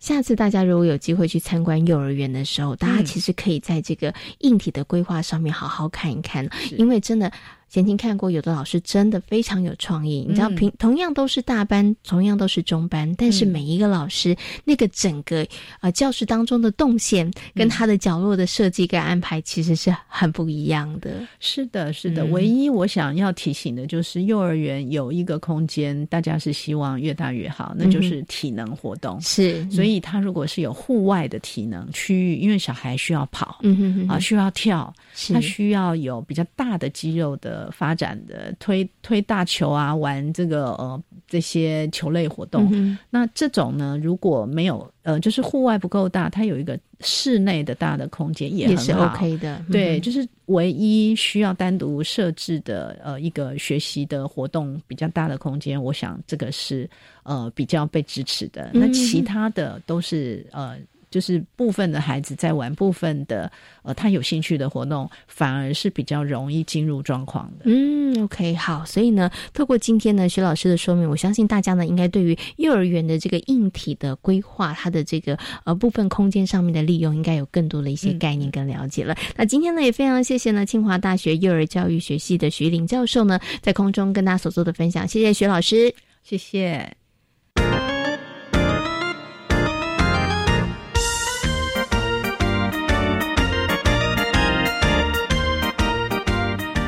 下次大家如果有机会去参观幼儿园的时候，大家其实可以在这个硬体的规划上面好好看一看，因为真的。前听看过，有的老师真的非常有创意。你知道，平同样都是大班，同样都是中班，但是每一个老师那个整个呃教室当中的动线跟他的角落的设计跟安排，其实是很不一样的。是的，是的。唯一我想要提醒的就是，幼儿园有一个空间，大家是希望越大越好，那就是体能活动。是，所以他如果是有户外的体能区域，因为小孩需要跑，嗯啊，需要跳，他需要有比较大的肌肉的。发展的推推大球啊，玩这个呃这些球类活动，那这种呢，如果没有呃，就是户外不够大，它有一个室内的大的空间也是 OK 的。对，就是唯一需要单独设置的呃一个学习的活动比较大的空间，我想这个是呃比较被支持的。那其他的都是呃。就是部分的孩子在玩部分的呃他有兴趣的活动，反而是比较容易进入状况的。嗯，OK，好，所以呢，透过今天呢徐老师的说明，我相信大家呢应该对于幼儿园的这个硬体的规划，它的这个呃部分空间上面的利用，应该有更多的一些概念跟了解了。那今天呢也非常谢谢呢清华大学幼儿教育学系的徐玲教授呢在空中跟大家所做的分享，谢谢徐老师，谢谢。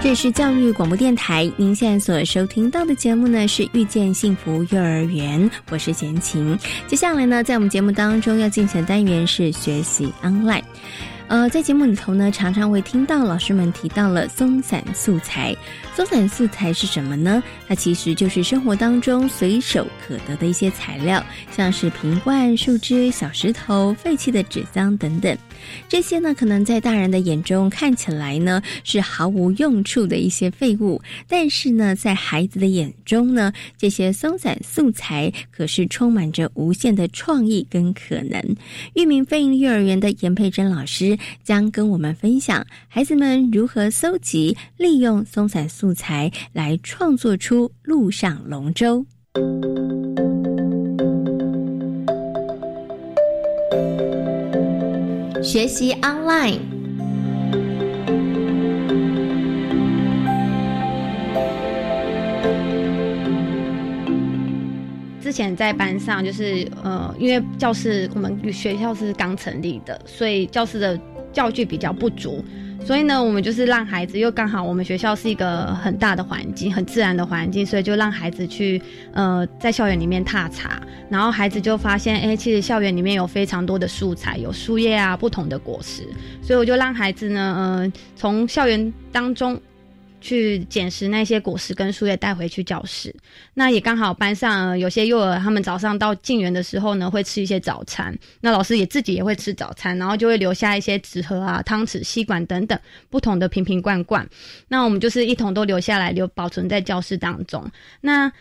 这是教育广播电台，您现在所收听到的节目呢是遇见幸福幼儿园，我是贤琴。接下来呢，在我们节目当中要进行的单元是学习 online。呃，在节目里头呢，常常会听到老师们提到了松散素材。松散素材是什么呢？它其实就是生活当中随手可得的一些材料，像是瓶罐、树枝、小石头、废弃的纸张等等。这些呢，可能在大人的眼中看起来呢是毫无用处的一些废物，但是呢，在孩子的眼中呢，这些松散素材可是充满着无限的创意跟可能。玉明飞鹰幼儿园的严佩珍老师将跟我们分享孩子们如何搜集、利用松散素。素材来创作出陆上龙舟。学习 online。之前在班上，就是呃，因为教室我们学校是刚成立的，所以教室的教具比较不足。所以呢，我们就是让孩子，又刚好我们学校是一个很大的环境，很自然的环境，所以就让孩子去，呃，在校园里面踏查，然后孩子就发现，哎，其实校园里面有非常多的素材，有树叶啊，不同的果实，所以我就让孩子呢，呃，从校园当中。去捡拾那些果实跟树叶带回去教室，那也刚好班上有些幼儿，他们早上到进园的时候呢，会吃一些早餐，那老师也自己也会吃早餐，然后就会留下一些纸盒啊、汤匙、吸管等等不同的瓶瓶罐罐，那我们就是一同都留下来，留保存在教室当中。那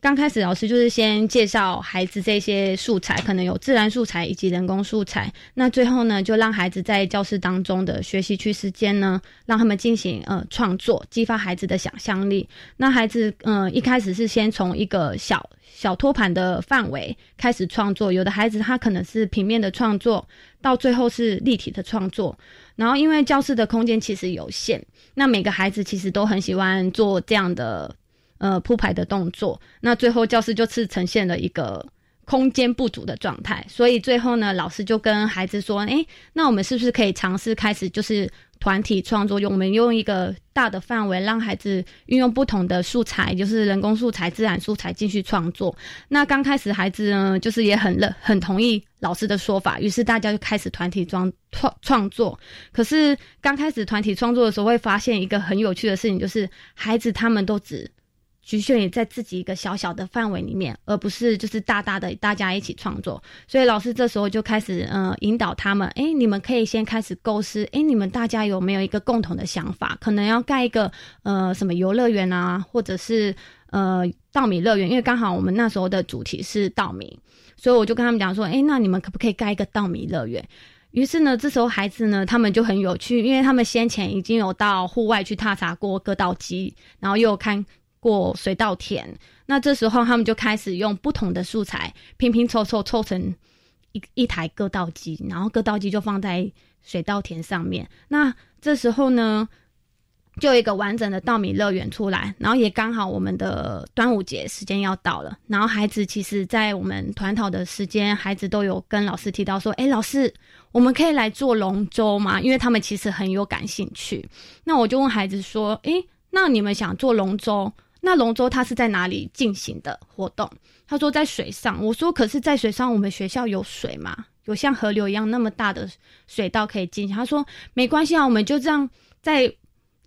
刚开始老师就是先介绍孩子这些素材，可能有自然素材以及人工素材。那最后呢，就让孩子在教室当中的学习区时间呢，让他们进行呃创作，激发孩子的想象力。那孩子嗯一开始是先从一个小小托盘的范围开始创作，有的孩子他可能是平面的创作，到最后是立体的创作。然后因为教室的空间其实有限，那每个孩子其实都很喜欢做这样的。呃，铺排的动作，那最后教室就是呈现了一个空间不足的状态，所以最后呢，老师就跟孩子说：“哎，那我们是不是可以尝试开始就是团体创作？用我们用一个大的范围，让孩子运用不同的素材，就是人工素材、自然素材继续创作。那刚开始孩子呢，就是也很乐，很同意老师的说法，于是大家就开始团体创创创作。可是刚开始团体创作的时候，会发现一个很有趣的事情，就是孩子他们都只。局限于在自己一个小小的范围里面，而不是就是大大的大家一起创作。所以老师这时候就开始呃引导他们，哎，你们可以先开始构思，哎，你们大家有没有一个共同的想法？可能要盖一个呃什么游乐园啊，或者是呃稻米乐园，因为刚好我们那时候的主题是稻米，所以我就跟他们讲说，哎，那你们可不可以盖一个稻米乐园？于是呢，这时候孩子呢，他们就很有趣，因为他们先前已经有到户外去踏查过割稻机，然后又看。过水稻田，那这时候他们就开始用不同的素材拼拼凑凑凑成一一台割稻机，然后割稻机就放在水稻田上面。那这时候呢，就一个完整的稻米乐园出来，然后也刚好我们的端午节时间要到了，然后孩子其实，在我们团讨的时间，孩子都有跟老师提到说：“哎，老师，我们可以来做龙舟吗？”因为他们其实很有感兴趣。那我就问孩子说：“哎，那你们想做龙舟？”那龙舟它是在哪里进行的活动？他说在水上。我说可是，在水上我们学校有水吗？有像河流一样那么大的水道可以进行？他说没关系啊，我们就这样在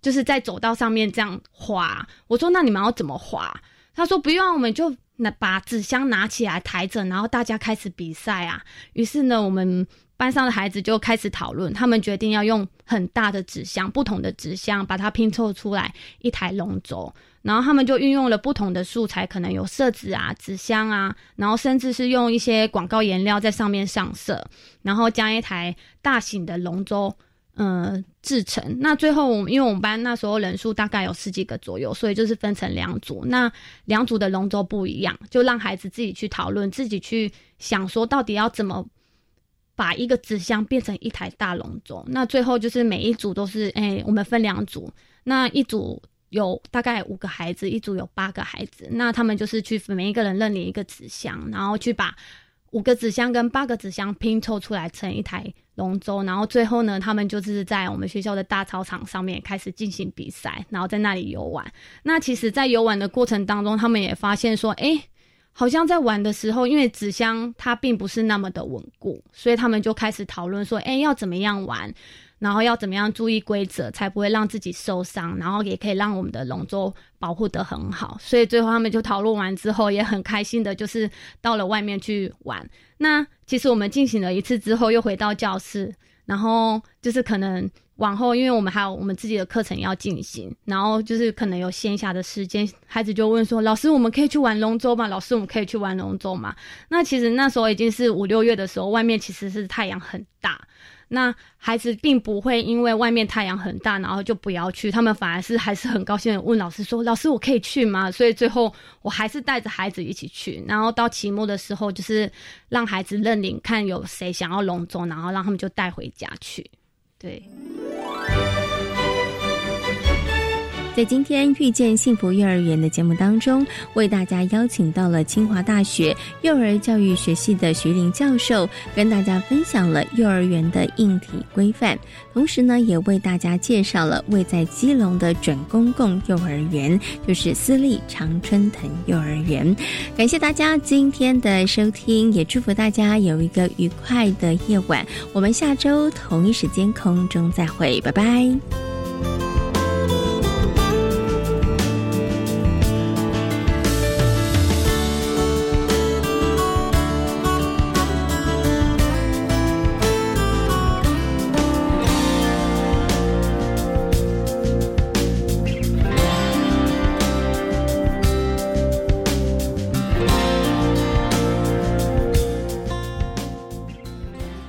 就是在走道上面这样滑。我说那你们要怎么滑？他说不用，我们就拿把纸箱拿起来抬着，然后大家开始比赛啊。于是呢，我们。班上的孩子就开始讨论，他们决定要用很大的纸箱，不同的纸箱把它拼凑出来一台龙舟。然后他们就运用了不同的素材，可能有色纸啊、纸箱啊，然后甚至是用一些广告颜料在上面上色，然后将一台大型的龙舟，嗯，制成。那最后，我们因为我们班那时候人数大概有十几个左右，所以就是分成两组。那两组的龙舟不一样，就让孩子自己去讨论，自己去想说到底要怎么。把一个纸箱变成一台大龙舟，那最后就是每一组都是，哎，我们分两组，那一组有大概五个孩子，一组有八个孩子，那他们就是去每一个人认领一个纸箱，然后去把五个纸箱跟八个纸箱拼凑出来成一台龙舟，然后最后呢，他们就是在我们学校的大操场上面开始进行比赛，然后在那里游玩。那其实，在游玩的过程当中，他们也发现说，哎。好像在玩的时候，因为纸箱它并不是那么的稳固，所以他们就开始讨论说：“哎，要怎么样玩？然后要怎么样注意规则，才不会让自己受伤，然后也可以让我们的龙舟保护得很好。”所以最后他们就讨论完之后，也很开心的，就是到了外面去玩。那其实我们进行了一次之后，又回到教室，然后就是可能。往后，因为我们还有我们自己的课程要进行，然后就是可能有闲暇的时间，孩子就问说：“老师，我们可以去玩龙舟吗？”老师，我们可以去玩龙舟吗？那其实那时候已经是五六月的时候，外面其实是太阳很大，那孩子并不会因为外面太阳很大，然后就不要去，他们反而是还是很高兴的问老师说：“老师，我可以去吗？”所以最后我还是带着孩子一起去，然后到期末的时候，就是让孩子认领，看有谁想要龙舟，然后让他们就带回家去。对。在今天遇见幸福幼儿园的节目当中，为大家邀请到了清华大学幼儿教育学系的徐林教授，跟大家分享了幼儿园的硬体规范，同时呢，也为大家介绍了位在基隆的准公共幼儿园，就是私立常春藤幼儿园。感谢大家今天的收听，也祝福大家有一个愉快的夜晚。我们下周同一时间空中再会，拜拜。